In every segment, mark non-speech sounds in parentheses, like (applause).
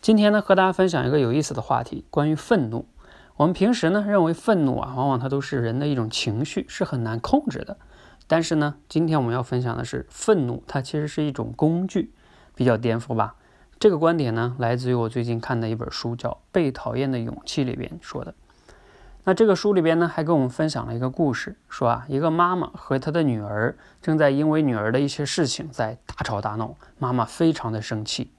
今天呢，和大家分享一个有意思的话题，关于愤怒。我们平时呢，认为愤怒啊，往往它都是人的一种情绪，是很难控制的。但是呢，今天我们要分享的是，愤怒它其实是一种工具，比较颠覆吧。这个观点呢，来自于我最近看的一本书，叫《被讨厌的勇气》里边说的。那这个书里边呢，还跟我们分享了一个故事，说啊，一个妈妈和她的女儿正在因为女儿的一些事情在大吵大闹，妈妈非常的生气。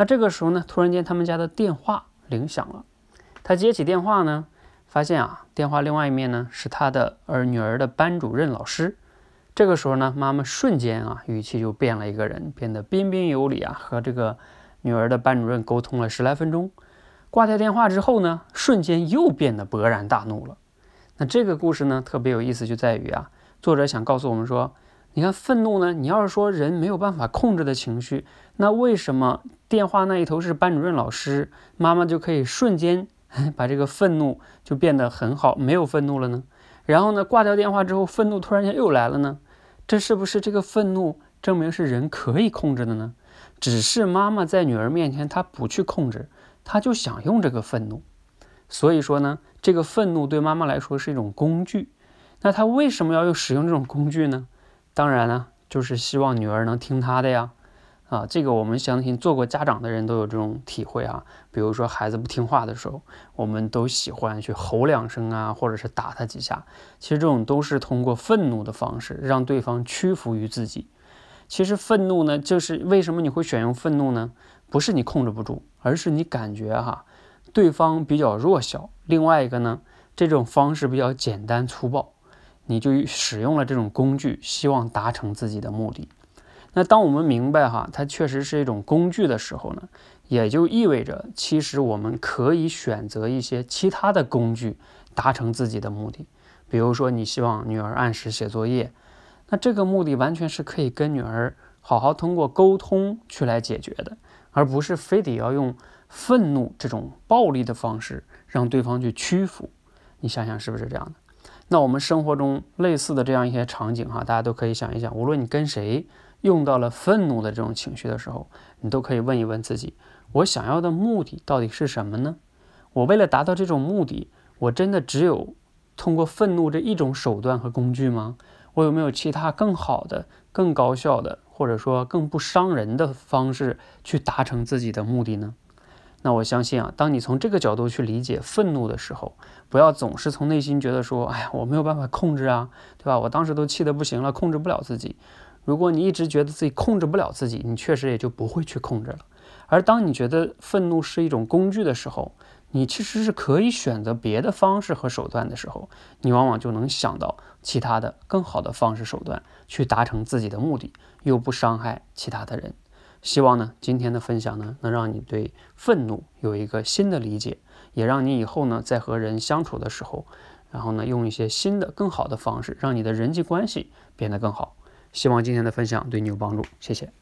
那这个时候呢，突然间他们家的电话铃响了，他接起电话呢，发现啊，电话另外一面呢是他的儿女儿的班主任老师。这个时候呢，妈妈瞬间啊，语气就变了一个人，变得彬彬有礼啊，和这个女儿的班主任沟通了十来分钟。挂掉电话之后呢，瞬间又变得勃然大怒了。那这个故事呢，特别有意思，就在于啊，作者想告诉我们说。你看，愤怒呢？你要是说人没有办法控制的情绪，那为什么电话那一头是班主任老师，妈妈就可以瞬间 (laughs) 把这个愤怒就变得很好，没有愤怒了呢？然后呢，挂掉电话之后，愤怒突然间又来了呢？这是不是这个愤怒证明是人可以控制的呢？只是妈妈在女儿面前，她不去控制，她就想用这个愤怒。所以说呢，这个愤怒对妈妈来说是一种工具。那她为什么要用使用这种工具呢？当然呢，就是希望女儿能听他的呀，啊，这个我们相信做过家长的人都有这种体会啊。比如说孩子不听话的时候，我们都喜欢去吼两声啊，或者是打他几下。其实这种都是通过愤怒的方式让对方屈服于自己。其实愤怒呢，就是为什么你会选用愤怒呢？不是你控制不住，而是你感觉哈，对方比较弱小。另外一个呢，这种方式比较简单粗暴。你就使用了这种工具，希望达成自己的目的。那当我们明白哈，它确实是一种工具的时候呢，也就意味着其实我们可以选择一些其他的工具达成自己的目的。比如说，你希望女儿按时写作业，那这个目的完全是可以跟女儿好好通过沟通去来解决的，而不是非得要用愤怒这种暴力的方式让对方去屈服。你想想是不是这样的？那我们生活中类似的这样一些场景哈，大家都可以想一想，无论你跟谁用到了愤怒的这种情绪的时候，你都可以问一问自己：我想要的目的到底是什么呢？我为了达到这种目的，我真的只有通过愤怒这一种手段和工具吗？我有没有其他更好的、更高效的，或者说更不伤人的方式去达成自己的目的呢？那我相信啊，当你从这个角度去理解愤怒的时候，不要总是从内心觉得说，哎呀，我没有办法控制啊，对吧？我当时都气得不行了，控制不了自己。如果你一直觉得自己控制不了自己，你确实也就不会去控制了。而当你觉得愤怒是一种工具的时候，你其实是可以选择别的方式和手段的时候，你往往就能想到其他的更好的方式手段去达成自己的目的，又不伤害其他的人。希望呢，今天的分享呢，能让你对愤怒有一个新的理解，也让你以后呢，在和人相处的时候，然后呢，用一些新的、更好的方式，让你的人际关系变得更好。希望今天的分享对你有帮助，谢谢。